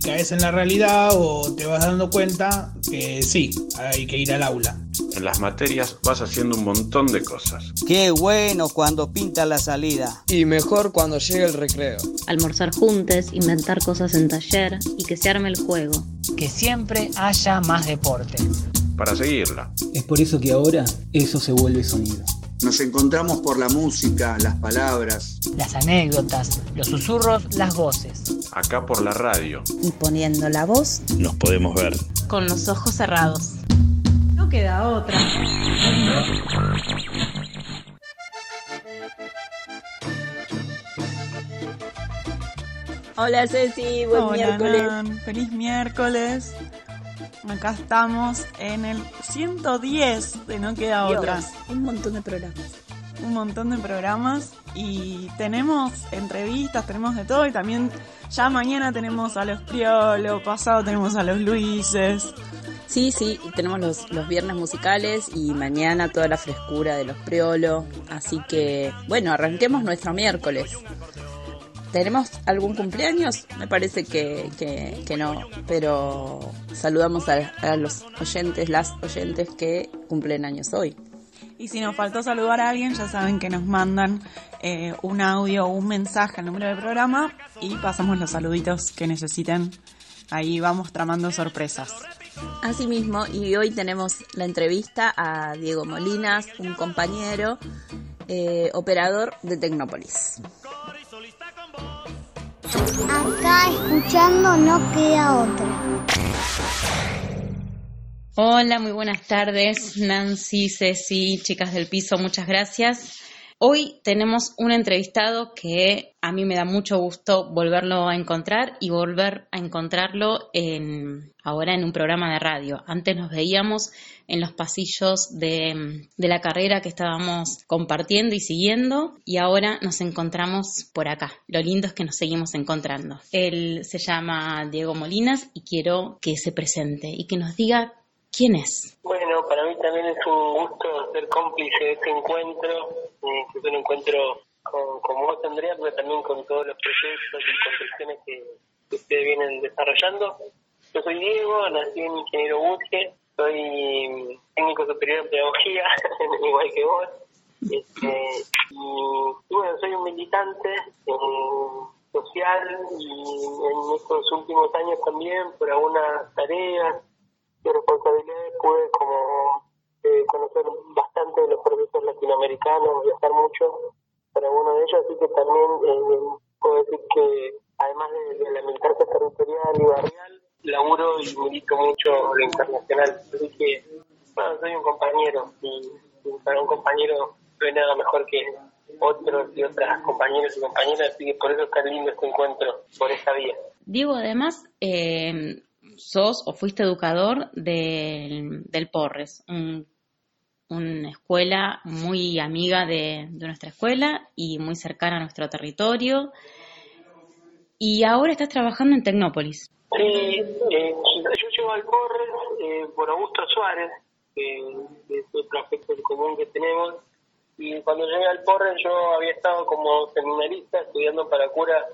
Y caes en la realidad o te vas dando cuenta que sí, hay que ir al aula. En las materias vas haciendo un montón de cosas. Qué bueno cuando pinta la salida. Y mejor cuando llega el recreo. Almorzar juntos, inventar cosas en taller y que se arme el juego. Que siempre haya más deporte. Para seguirla. Es por eso que ahora eso se vuelve sonido. Nos encontramos por la música, las palabras, las anécdotas, los susurros, las voces. Acá por la radio. Y poniendo la voz, nos podemos ver. Con los ojos cerrados. No queda otra. Hola Ceci, buen Hola, miércoles. Nan. Feliz miércoles. Acá estamos en el 110 de No Queda Dios, Otra. Un montón de programas. Un montón de programas y tenemos entrevistas, tenemos de todo y también ya mañana tenemos a los Priolo, pasado tenemos a los Luises. Sí, sí, y tenemos los, los viernes musicales y mañana toda la frescura de los Priolo. Así que, bueno, arranquemos nuestro miércoles. ¿Tenemos algún cumpleaños? Me parece que, que, que no, pero saludamos a, a los oyentes, las oyentes que cumplen años hoy. Y si nos faltó saludar a alguien, ya saben que nos mandan eh, un audio o un mensaje al número del programa y pasamos los saluditos que necesiten. Ahí vamos tramando sorpresas. Asimismo, y hoy tenemos la entrevista a Diego Molinas, un compañero eh, operador de Tecnópolis. Acá escuchando no queda otra. Hola, muy buenas tardes, Nancy, Ceci, chicas del piso, muchas gracias. Hoy tenemos un entrevistado que a mí me da mucho gusto volverlo a encontrar y volver a encontrarlo en, ahora en un programa de radio. Antes nos veíamos en los pasillos de, de la carrera que estábamos compartiendo y siguiendo y ahora nos encontramos por acá. Lo lindo es que nos seguimos encontrando. Él se llama Diego Molinas y quiero que se presente y que nos diga quién es. Bueno, para mí también es un gusto ser cómplice de este encuentro, eh, que es un encuentro con, vos, Andrea, pero también con todos los proyectos y construcciones que, ustedes vienen desarrollando. Yo soy Diego, nací en Ingeniero Buche, soy técnico superior en pedagogía, igual que vos. Este, y, bueno, soy un militante eh, social y en estos últimos años también por algunas tareas y responsabilidades pude como eh, conocer bastante de los procesos latinoamericanos, viajar mucho para uno de ellos, así que también eh, puedo decir que además de, de la militancia territorial y barrial, laburo y milito mucho lo internacional, así que bueno, soy un compañero y, y para un compañero no hay nada mejor que otros y otras compañeros y compañeras, así que por eso es tan lindo este encuentro por esta vía. Diego, además, eh, sos o fuiste educador del, del Porres, un, una escuela muy amiga de, nuestra escuela y muy cercana a nuestro territorio. Y ahora estás trabajando en Tecnópolis. Sí, eh, yo llego al Porres eh, por Augusto Suárez, que aspecto común que tenemos. Y cuando llegué al Porres yo había estado como seminarista estudiando para cura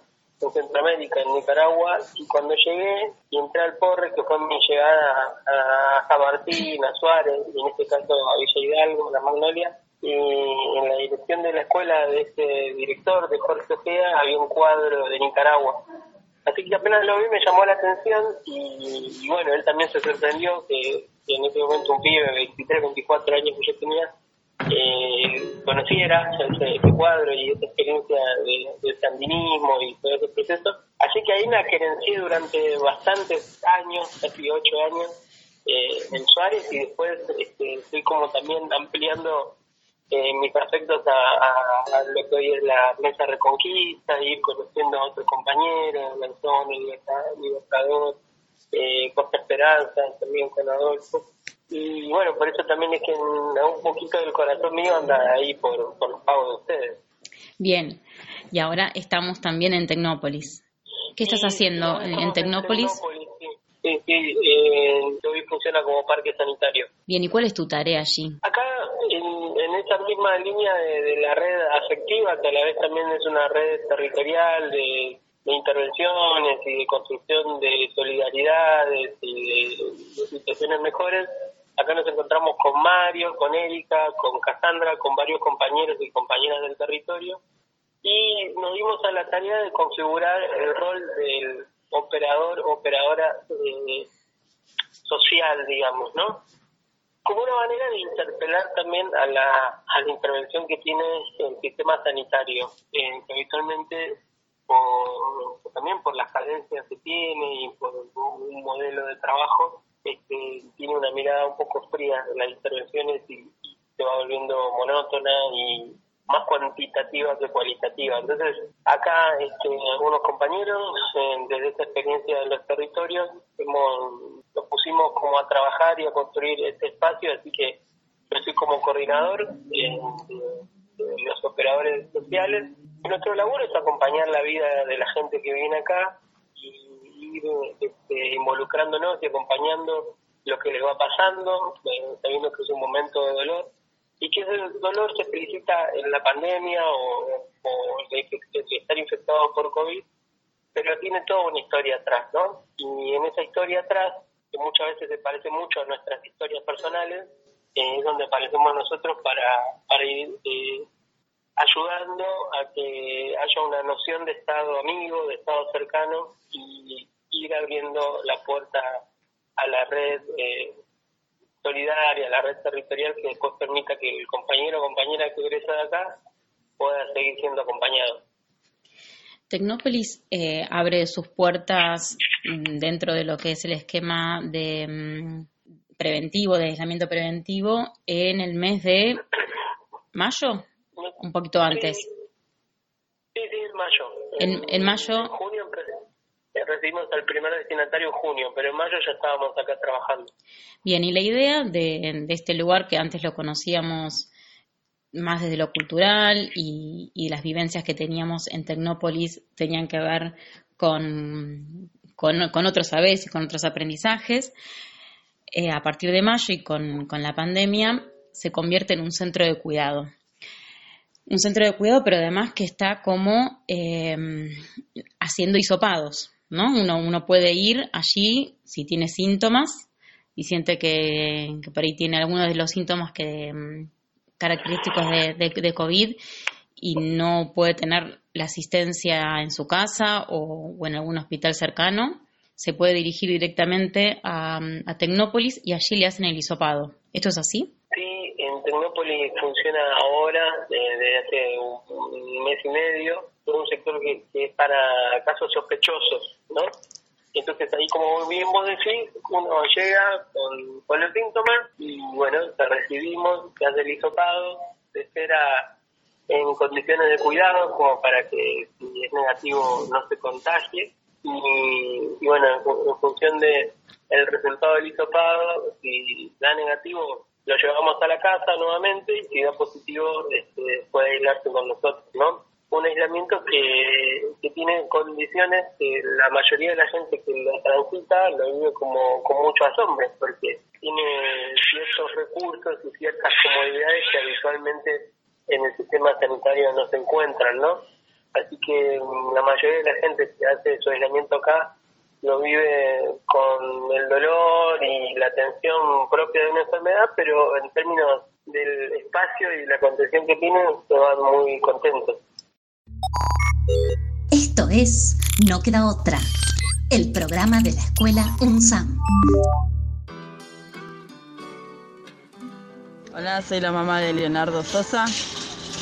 en Centroamérica, en Nicaragua, y cuando llegué y entré al Porre, que fue mi llegada a, a a Suárez, y en este caso a Villa Hidalgo, La Magnolia, y en la dirección de la escuela de este director, de Jorge Ojeda, había un cuadro de Nicaragua. Así que apenas lo vi me llamó la atención y, y bueno, él también se sorprendió que, que, en ese momento un pibe de 23, 24 años que yo tenía, eh, conociera ese, cuadro y esa experiencia del sandinismo y todo ese proceso. Así que ahí me gerencié durante bastantes años, casi ocho años, eh, en Suárez y después este, fui como también ampliando eh, mis afectos a, lo que hoy es la mesa Reconquista, ir conociendo a otros compañeros, Lanzón, Libertador, eh, Costa Esperanza, también con Adolfo. Y bueno, por eso también es que un poquito del corazón mío anda ahí por, por los pagos de ustedes. Bien, y ahora estamos también en Tecnópolis. ¿Qué estás haciendo en, Tecnópolis? Sí, sí, eh, hoy funciona como parque sanitario. Bien, ¿y cuál es tu tarea allí? Acá, en, esa misma línea de, la red afectiva, que a la vez también es una red territorial de, intervenciones y de construcción de solidaridades y de situaciones mejores, Acá nos encontramos con Mario, con Erika, con Cassandra, con varios compañeros y compañeras del territorio y nos dimos a la tarea de configurar el rol del operador, operadora eh, social, digamos, ¿no? Como una manera de interpelar también a la, a la intervención que tiene el sistema sanitario, eh, que habitualmente por, también por las carencias que tiene y por un modelo de trabajo este, tiene una mirada un poco fría de las intervenciones y, se va volviendo monótona y más cuantitativa que cualitativa. Entonces, acá este, algunos compañeros, desde esta experiencia de los territorios, hemos, nos pusimos como a trabajar y a construir este espacio, así que yo soy como coordinador de, los operadores sociales. Y nuestro labor es acompañar la vida de la gente que viene acá este, involucrándonos y acompañando lo que les va pasando, eh, sabiendo que es un momento de dolor y que ese dolor se felicita en la pandemia o, de, estar infectado por COVID, pero tiene toda una historia atrás, ¿no? Y en esa historia atrás, que muchas veces se parece mucho a nuestras historias personales, eh, es donde aparecemos nosotros para, para ir eh, ayudando a que haya una noción de Estado amigo, de Estado cercano y ir abriendo la puerta a la red eh, solidaria, a la red territorial que después permita que el compañero o compañera que egresa de acá pueda seguir siendo acompañado. Tecnópolis eh, abre sus puertas mm, dentro de lo que es el esquema de mm, preventivo, de aislamiento preventivo, en el mes de mayo, un poquito antes. Sí, sí, en mayo. En, en mayo. junio recibimos al primer destinatario en junio, pero en mayo ya estábamos acá trabajando. Bien, y la idea de, este lugar que antes lo conocíamos más desde lo cultural y, las vivencias que teníamos en Tecnópolis tenían que ver con, con, otros saberes y con otros aprendizajes. Eh, a partir de mayo y con, la pandemia se convierte en un centro de cuidado un centro de cuidado, pero además que está como eh, haciendo hisopados. ¿No? Uno, uno puede ir allí si tiene síntomas y siente que, por ahí tiene algunos de los síntomas que mm, característicos de, de, COVID y no puede tener la asistencia en su casa o, en algún hospital cercano, se puede dirigir directamente a, a, Tecnópolis y allí le hacen el hisopado. ¿Esto es así? Sí, en Tecnópolis funciona ahora, desde hace un mes y medio, todo un sector que, es para casos sospechosos, ¿no? Entonces ahí como bien vos decís, uno llega con, con los síntomas y bueno, te recibimos, te hace el hisopado, te espera en condiciones de cuidado como para que si es negativo no se contagie y, bueno, en, función de el resultado del hisopado, si da negativo lo llevamos a la casa nuevamente y si da positivo este, puede aislarse con nosotros, ¿no? Un aislamiento que, tiene condiciones que la mayoría de la gente que lo transita lo vive como con mucho asombro, porque tiene ciertos recursos y ciertas comodidades que habitualmente en el sistema sanitario no se encuentran, ¿no? Así que mm, la mayoría de la gente que hace su aislamiento acá lo vive con el dolor y la tensión propia de una enfermedad, pero en términos del espacio y la contención que tienen, se van muy contentos. Esto es No queda otra, el programa de la escuela UNSAM. Hola, soy la mamá de Leonardo Sosa.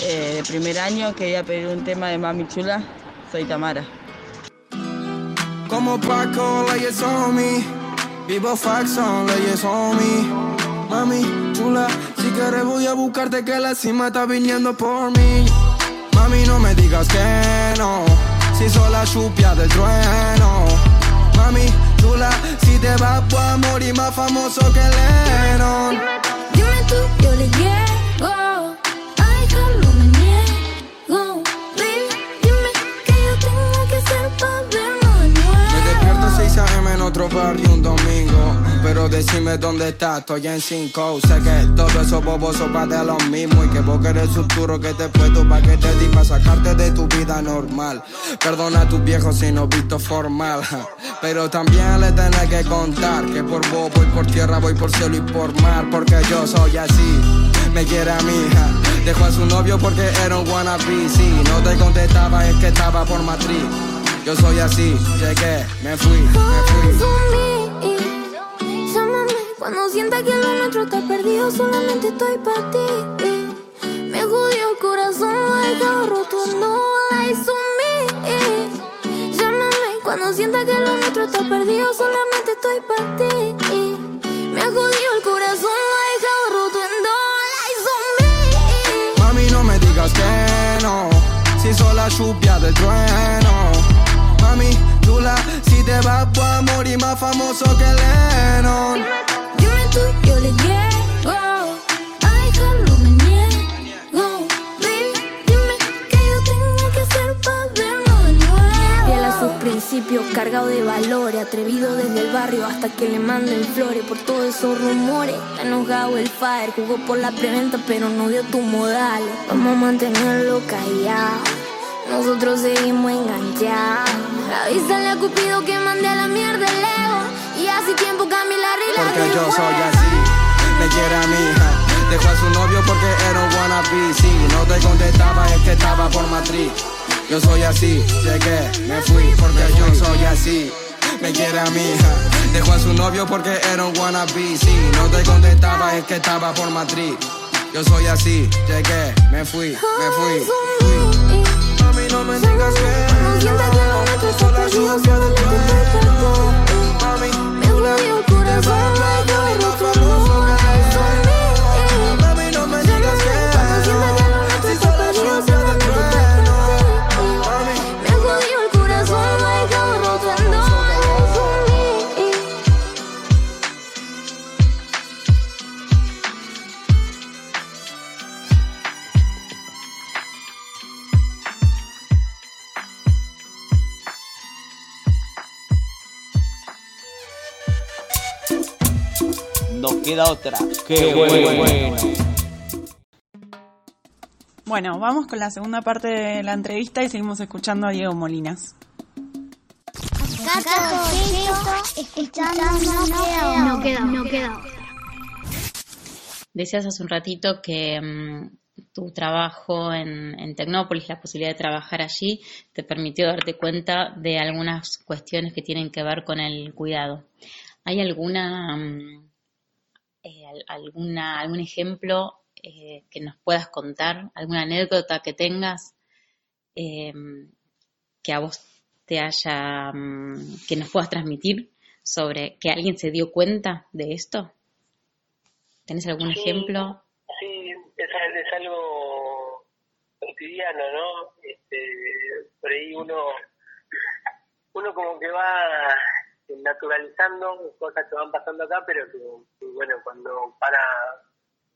eh, de primer año. Quería pedir un tema de Mami Chula. Soy Tamara. Como Paco, leyes on me. Vivo Faxon, leyes on me. Mami chula, si quieres voy a buscarte que la cima está viniendo por mí. Mami, no me digas que no. Si soy la chupia del trueno. Mami chula, si te vas a morir más famoso que Lennon. Dime, tú, yo le llego. Otro barrio un domingo. Pero decime dónde estás, estoy en 5 Sé que todo eso bobos son de lo mismo. Y que vos querés futuro que te puedo pa' que te di sacarte de tu vida normal. Perdona a tus viejos si no visto formal. Pero también le tenés que contar Que por vos voy por tierra, voy por cielo y por mar. Porque yo soy así, me quiere a mi hija Dejó a su novio porque era un wannabe. Si no te contestaba es que estaba por matriz Yo soy así, llegué, me fui, me fui cuando sienta que lo nuestro está perdido, solamente estoy para ti. Me jodió el corazón, he dejado roto, no lies on me. Llámame cuando sienta que lo nuestro está perdido, solamente estoy para ti. Me jodió el corazón, he dejado roto, no lies on me. Mami, no me digas que no, si soy la lluvia del trueno. Mami, chula, si te vas a morir más famoso que Lennon yo le llego. Ay, Carlos, me niego. Baby, dime que yo tengo que hacer para vernos de nuevo. Fiel a sus principios, cargado de valores. Atrevido desde el barrio hasta que le manden flores por todos esos rumores. Enojado el fire, jugó por la preventa, pero no dio tu modales. Vamos a mantenerlo callado. Nosotros seguimos enganchados. Avísale a Cupido que mande a la mierda el ego. Y hace tiempo Camila Rila Porque yo soy así, me quiere a mi hija. Dejó a su novio porque era un wannabe. Si no te contestaba es que estaba por matriz. Yo soy así, llegué, me fui porque yo soy así. Me quiere a mi hija. Dejó a su novio porque era un wannabe. Si no te contestaba es que estaba por matriz. Yo soy así, llegué, me fui, me fui. No me digas que no nuestro está perdido, solamente estoy para ti. Mami, Nos queda otra. Qué, bueno. Bueno, vamos con la segunda parte de la entrevista y seguimos escuchando a Diego Molinas. no queda, no queda. Decías hace un ratito que mm, tu trabajo en, en, Tecnópolis, la posibilidad de trabajar allí, te permitió darte cuenta de algunas cuestiones que tienen que ver con el cuidado. ¿Hay alguna, mm, eh, alguna algún ejemplo eh, que nos puedas contar, alguna anécdota que tengas eh, que a vos te haya, mm, que nos puedas transmitir sobre que alguien se dio cuenta de esto? ¿Tenés algún Sí. ejemplo? Sí, es, es algo cotidiano, ¿no? Este, por ahí uno, uno como que va naturalizando cosas que van pasando acá, pero que, bueno, cuando para,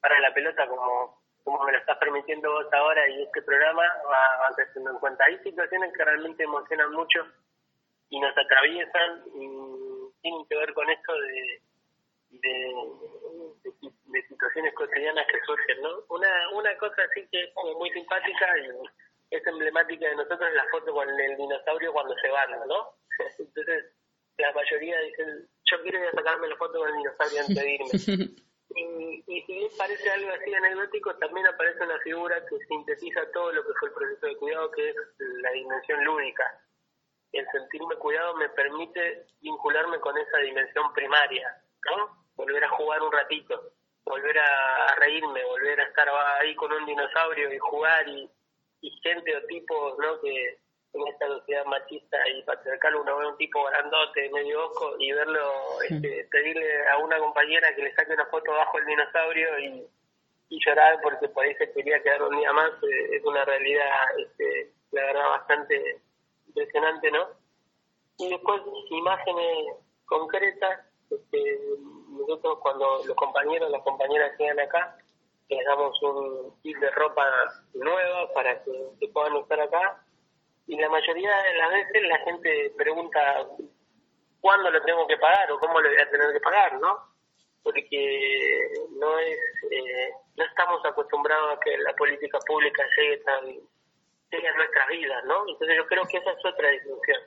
para la pelota como, como me lo estás permitiendo vos ahora y este programa, va, va creciendo en cuenta. Hay situaciones que realmente emocionan mucho y nos atraviesan y tienen que ver con esto de, de, situaciones cotidianas que surgen, ¿no? Una, una cosa así que es muy simpática y es emblemática de nosotros es la foto con el dinosaurio cuando se van, ¿no? Entonces, la mayoría dicen, yo quiero ir a sacarme la foto con el dinosaurio antes de irme. y, y si bien parece algo así anecdótico, también aparece una figura que sintetiza todo lo que fue el proceso de cuidado, que es la dimensión lúdica. El sentirme cuidado me permite vincularme con esa dimensión primaria, ¿no? Volver a jugar un ratito. volver a, reírme, volver a estar ahí con un dinosaurio y jugar y, y gente o tipos, ¿no? Que en esta sociedad machista y patriarcal uno ve un tipo grandote, medio ojo y verlo, este, pedirle a una compañera que le saque una foto bajo el dinosaurio y, y llorar porque por ahí se quería quedar un día más, eh, es una realidad, este, la verdad, bastante impresionante, ¿no? Y después imágenes concretas, este, nosotros cuando los compañeros, las compañeras llegan acá, les damos un kit de ropa nueva para que, puedan estar acá. Y la mayoría de las veces la gente pregunta cuándo lo tengo que pagar o cómo lo voy a tener que pagar, ¿no? Porque no es, eh, no estamos acostumbrados a que la política pública llegue tan, llegue a nuestras vidas, ¿no? Entonces yo creo que esa es otra discusión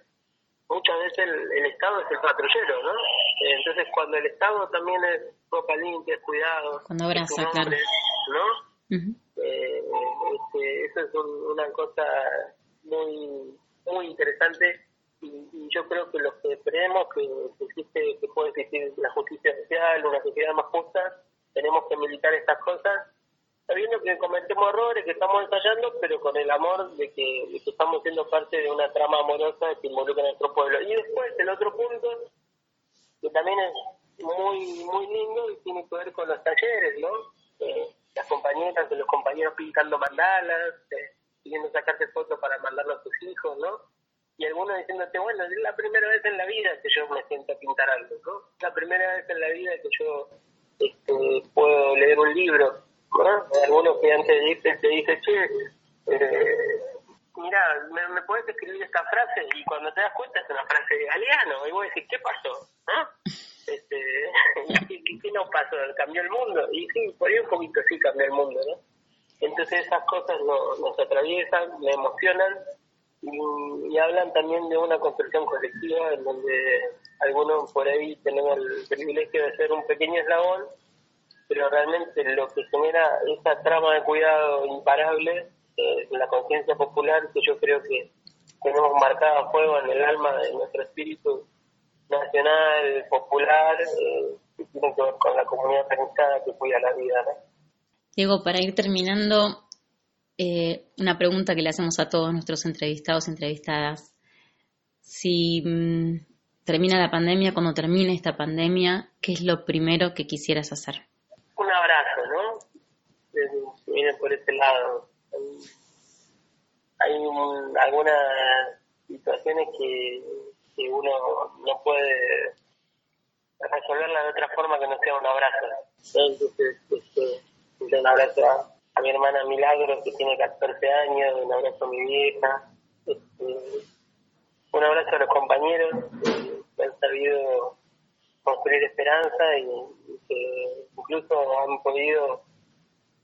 muchas veces el, Estado es el patrullero, ¿no? Entonces cuando el Estado también es ropa limpia, es cuidado, cuando abraza, claro. ¿no? eh, este, eso es una cosa muy muy interesante y, yo creo que los que creemos que, existe que puede existir la justicia social, una sociedad más justa, tenemos que militar estas cosas sabiendo que cometemos errores, que estamos ensayando, pero con el amor de que, estamos siendo parte de una trama amorosa que involucra a nuestro pueblo. Y después, el otro punto, que también es muy muy lindo y tiene que ver con los talleres, ¿no? Eh, las compañeras los compañeros pintando mandalas, eh, pidiendo sacarte fotos para mandarlo a tus hijos, ¿no? Y algunos diciéndote, bueno, es la primera vez en la vida que yo me siento a pintar algo, ¿no? La primera vez en la vida que yo este, puedo leer un libro algunos que antes de irte te dice, che, eh, mira, ¿me, ¿me, puedes escribir esta frase? Y cuando te das cuenta es una frase de Galeano, y vos decís, ¿qué pasó? Este, ¿qué, ¿Qué nos pasó? ¿Cambió el mundo? Y sí, por ahí un poquito sí cambió el mundo, ¿no? Entonces esas cosas nos, atraviesan, me emocionan y, hablan también de una construcción colectiva en donde algunos por ahí tenemos el privilegio de ser un pequeño eslabón pero realmente lo que genera esa trama de cuidado imparable eh, la conciencia popular que yo creo que tenemos marcada a fuego en el alma de nuestro espíritu nacional, popular, eh, que tiene que ver con la comunidad organizada que cuida la vida. Diego, para ir terminando, eh, una pregunta que le hacemos a todos nuestros entrevistados entrevistadas. Si mm, termina la pandemia, cuando termine esta pandemia, ¿qué es lo primero que quisieras hacer? un abrazo, ¿no? Viene por ese lado. Hay, algunas situaciones que, uno no puede resolverla de otra forma que no sea un abrazo. Entonces, este, un abrazo a, mi hermana Milagro, que tiene 14 años, un abrazo a mi vieja, este, un abrazo a los compañeros que han sabido construir esperanza y, que incluso han podido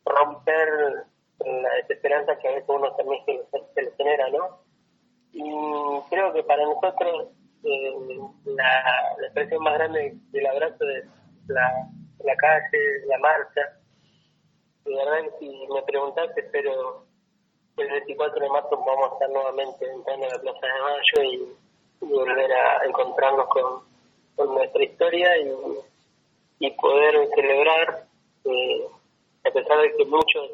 romper la desesperanza que a veces uno también se, le genera, ¿no? Y creo que para nosotros eh, la, expresión más grande del abrazo es la, la calle, la marcha. De verdad si me preguntaste, espero el 24 de marzo vamos a estar nuevamente entrando a la Plaza de Mayo y volver a encontrarnos con con nuestra historia y, poder celebrar, eh, a pesar de que muchos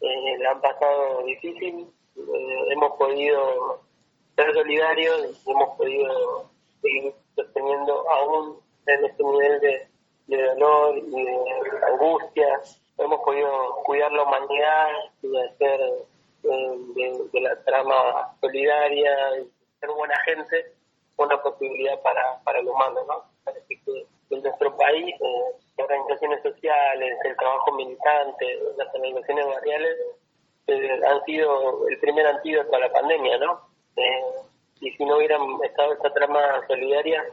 eh, la han pasado difícil, eh, hemos podido ser solidarios y hemos podido seguir sosteniendo aún en este nivel de, dolor y de angustia. Hemos podido cuidar la humanidad y hacer de, de, la trama solidaria y ser buena gente una posibilidad para, para el humano, ¿no? Parece que en nuestro país, eh, organizaciones sociales, el trabajo militante, las organizaciones barriales eh, han sido el primer antídoto a la pandemia, ¿no? Eh, y si no hubieran estado esta trama solidaria,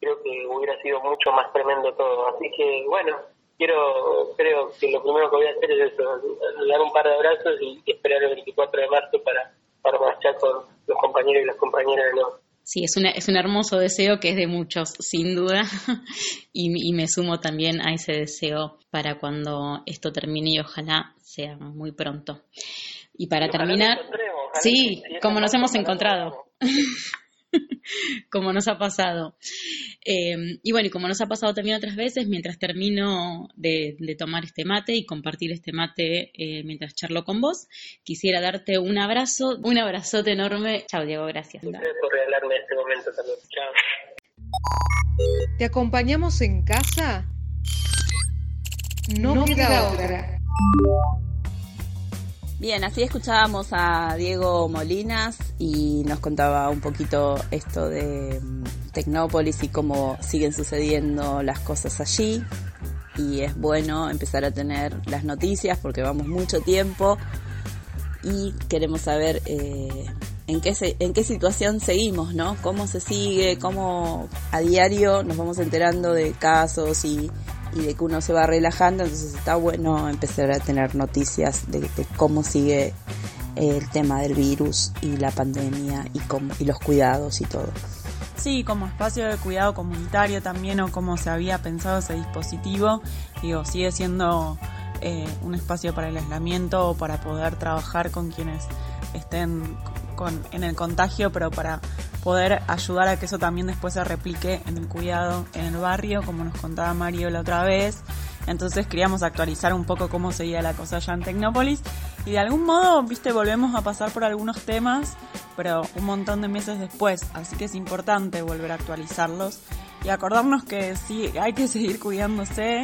creo que hubiera sido mucho más tremendo todo. Así que, bueno, quiero, creo que lo primero que voy a hacer es eso, dar un par de abrazos y, esperar el 24 de marzo para, para marchar con los compañeros y las compañeras de los Sí, es, una, es un hermoso deseo que es de muchos, sin duda, y, me sumo también a ese deseo para cuando esto termine y ojalá sea muy pronto. Y para terminar, sí, como nos hemos encontrado. como nos ha pasado. Eh, y bueno, y como nos ha pasado también otras veces, mientras termino de, tomar este mate y compartir este mate eh, mientras charlo con vos, quisiera darte un abrazo, un abrazote enorme. Chao, Diego, gracias. Gracias por regalarme este momento también. Chao. ¿Te acompañamos en casa? No, queda, otra. Bien, así escuchábamos a Diego Molinas y nos contaba un poquito esto de mm, Tecnópolis y cómo siguen sucediendo las cosas allí. Y es bueno empezar a tener las noticias porque vamos mucho tiempo y queremos saber eh, en, qué en qué situación seguimos, ¿no? Cómo se sigue, cómo a diario nos vamos enterando de casos y y de que uno se va relajando, entonces está bueno empezar a tener noticias de, cómo sigue el tema del virus y la pandemia y, cómo, y los cuidados y todo. Sí, como espacio de cuidado comunitario también o como se había pensado ese dispositivo, digo, sigue siendo eh, un espacio para el aislamiento o para poder trabajar con quienes estén con, en el contagio, pero para poder ayudar a que eso también después se replique en el cuidado en el barrio, como nos contaba Mario la otra vez. Entonces queríamos actualizar un poco cómo seguía la cosa allá en Tecnópolis. Y de algún modo, viste, volvemos a pasar por algunos temas, pero un montón de meses después. Así que es importante volver a actualizarlos y acordarnos que sí, hay que seguir cuidándose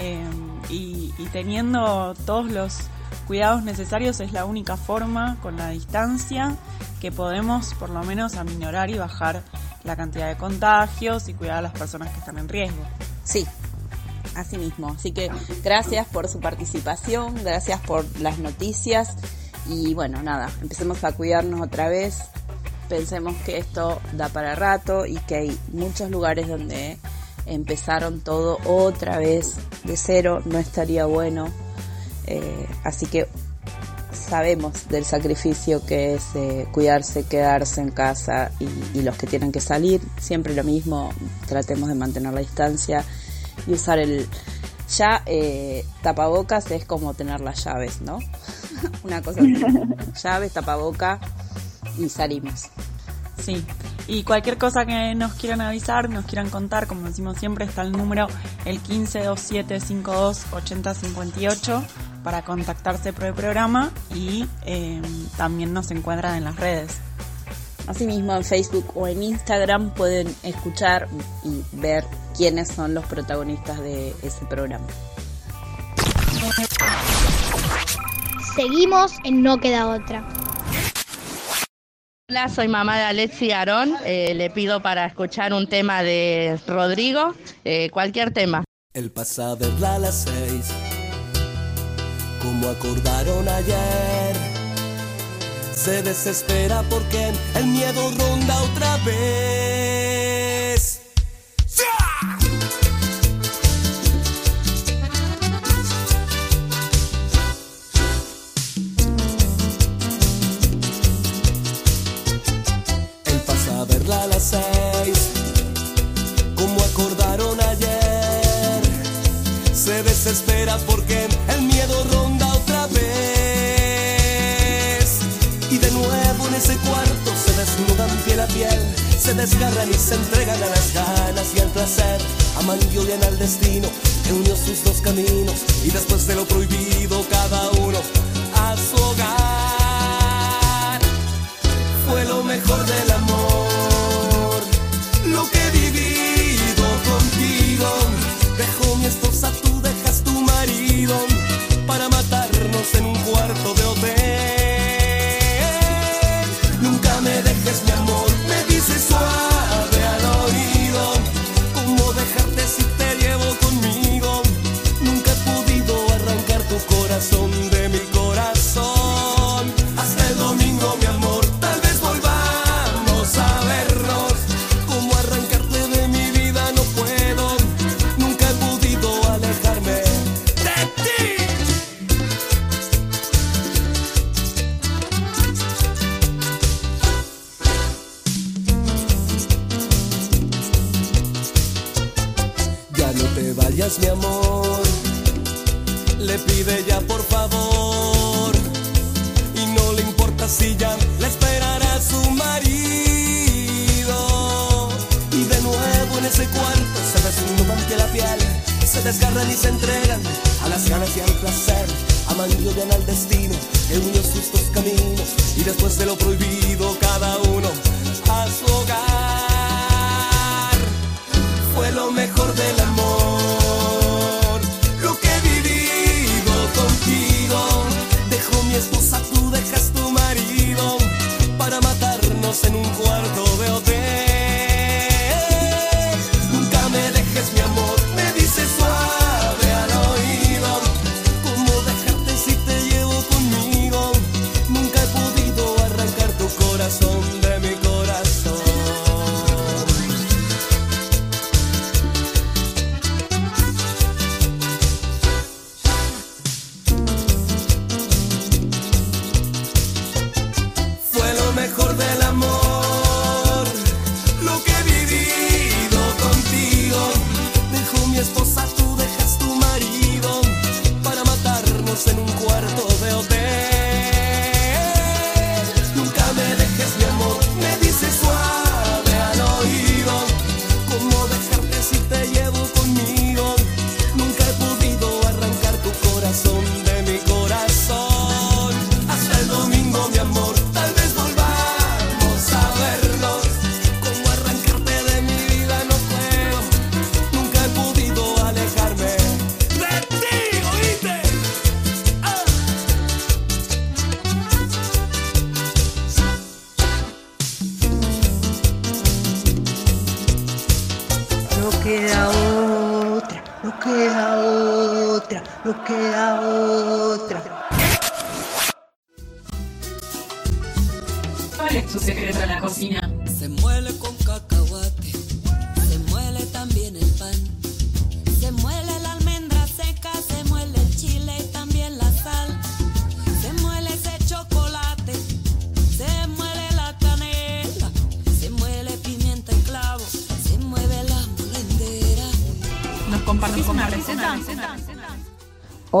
eh, y teniendo todos los cuidados necesarios es la única forma, con la distancia, que podemos por lo menos aminorar y bajar la cantidad de contagios y cuidar a las personas que están en riesgo. Sí, así mismo. Así que gracias por su participación, gracias por las noticias y bueno, nada, empecemos a cuidarnos otra vez. Pensemos que esto da para rato y que hay muchos lugares donde empezaron todo otra vez de cero, no estaría bueno eh, así que sabemos del sacrificio que es eh, cuidarse, quedarse en casa y, los que tienen que salir, siempre lo mismo, tratemos de mantener la distancia y usar el... Ya eh, tapabocas es como tener las llaves, ¿no? Una cosa así. llaves, tapaboca y salimos. Sí, y cualquier cosa que nos quieran avisar, nos quieran contar, como decimos siempre, está el número el 1527528058 para contactarse por el programa y em, también nos encuentran en las redes. Asimismo, en Facebook o en Instagram pueden escuchar y ver quiénes son los protagonistas de ese programa. Seguimos en No Queda Otra. Hola, soy mamá de Alexi Arón. Eh, le pido para escuchar un tema de Rodrigo, eh, cualquier tema. El pasado es a las seis como acordaron ayer. Se desespera porque el miedo ronda otra vez. Él pasa a verla a las se desgarran y se entregan a las ganas y al placer. Aman y odian al destino que unió sus dos caminos y después de lo prohibido cada uno a su hogar. En un cuarto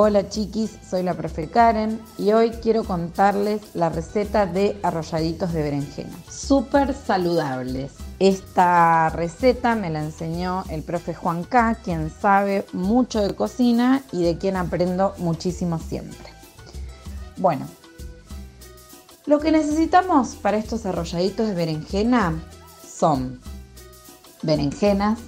Hola chiquis, soy la profe Karen y hoy quiero contarles la receta de arrolladitos de berenjena. Súper saludables. Esta receta me la enseñó el profe Juan K, quien sabe mucho de cocina y de quien aprendo muchísimo siempre. Bueno, lo que necesitamos para estos arrolladitos de berenjena son berenjenas,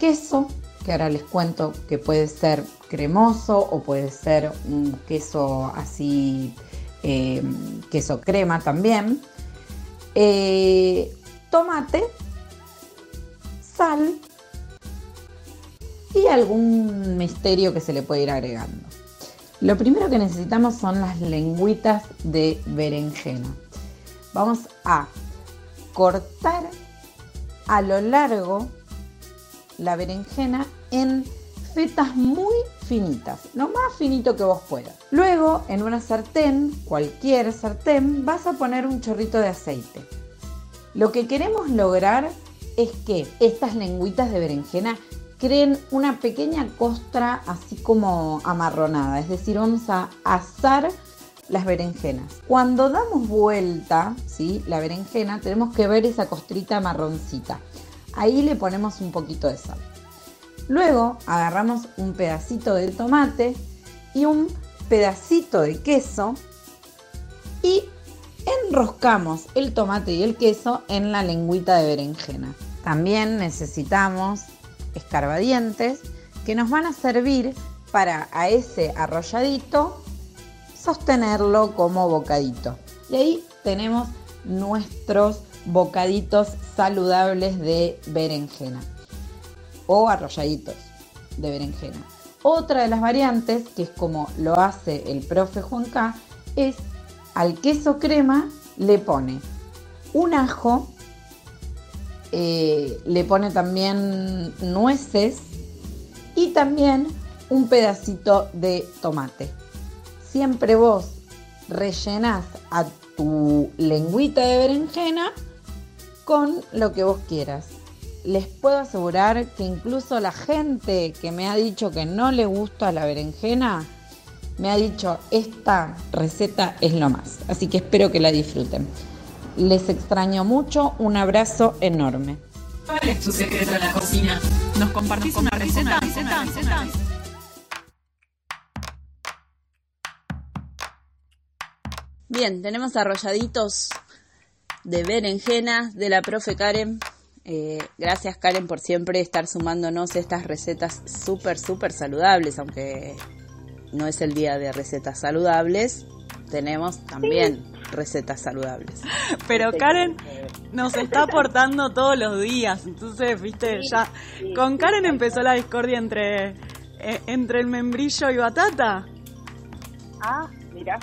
queso, que ahora les cuento que puede ser cremoso o puede ser un queso así, eh, queso crema también, eh, tomate, sal y algún misterio que se le puede ir agregando. Lo primero que necesitamos son las lengüitas de berenjena. Vamos a cortar a lo largo la berenjena en fetas muy finitas, lo más finito que vos puedas. Luego, en una sartén, cualquier sartén, vas a poner un chorrito de aceite. Lo que queremos lograr es que estas lengüitas de berenjena creen una pequeña costra así como amarronada, es decir, vamos a asar las berenjenas. Cuando damos vuelta, ¿sí? la berenjena, tenemos que ver esa costrita marroncita. Ahí le ponemos un poquito de sal. Luego agarramos un pedacito de tomate y un pedacito de queso y enroscamos el tomate y el queso en la lengüita de berenjena. También necesitamos escarbadientes que nos van a servir para a ese arrolladito sostenerlo como bocadito. Y ahí tenemos nuestros bocaditos saludables de berenjena o arrolladitos de berenjena. Otra de las variantes, que es como lo hace el profe Juan K, es al queso crema le pone un ajo, eh, le pone también nueces y también un pedacito de tomate. Siempre vos rellenás a tu lengüita de berenjena con lo que vos quieras. Les puedo asegurar que incluso la gente que me ha dicho que no le gusta la berenjena, me ha dicho esta receta es lo más. Así que espero que la disfruten. Les extraño mucho, un abrazo enorme. ¿Cuál es tu secreto en la cocina? ¿Nos compartís una receta? receta? Bien, tenemos arrolladitos de berenjena de la profe Karen. Eh, gracias Karen por siempre estar sumándonos estas recetas súper, súper saludables, aunque no es el día de recetas saludables, tenemos también recetas saludables. Pero Karen nos está aportando todos los días, entonces, viste, ya con Karen empezó la discordia entre, eh, entre el membrillo y batata. Ah, mira,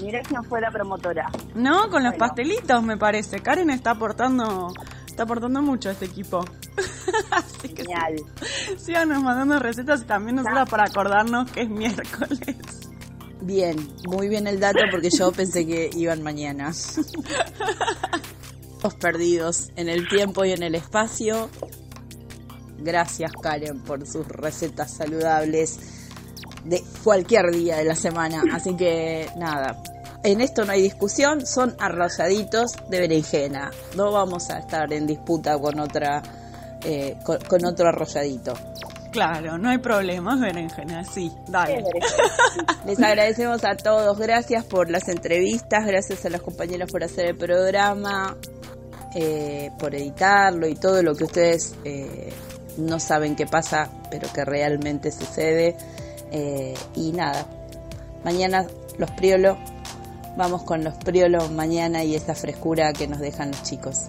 mira que no fue la promotora. No, con los pastelitos me parece. Karen está aportando, está aportando mucho a este equipo. Así que Genial. sí, síganos mandando recetas y también nosotros para acordarnos que es miércoles. Bien, muy bien el dato porque yo pensé que iban mañana. Los perdidos en el tiempo y en el espacio. Gracias Karen por sus recetas saludables de cualquier día de la semana. Así que nada, en esto no hay discusión, son arrolladitos de berenjena. No vamos a estar en disputa con otra eh, con, con otro arrolladito. Claro, no hay problemas, berenjena, sí, dale. Les agradecemos a todos, gracias por las entrevistas, gracias a las compañeras por hacer el programa, eh, por editarlo y todo lo que ustedes eh, no saben qué pasa, pero que realmente sucede. Eh, y nada, mañana los priolos, vamos con los priolos mañana y esa frescura que nos dejan los chicos.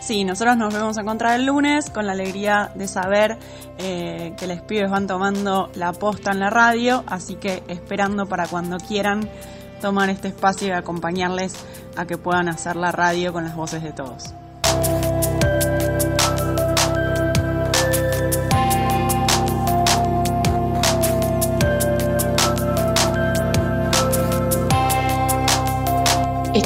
Sí, nosotros nos vemos a encontrar el lunes con la alegría de saber eh, que les pibes van tomando la posta en la radio, así que esperando para cuando quieran tomar este espacio y acompañarles a que puedan hacer la radio con las voces de todos.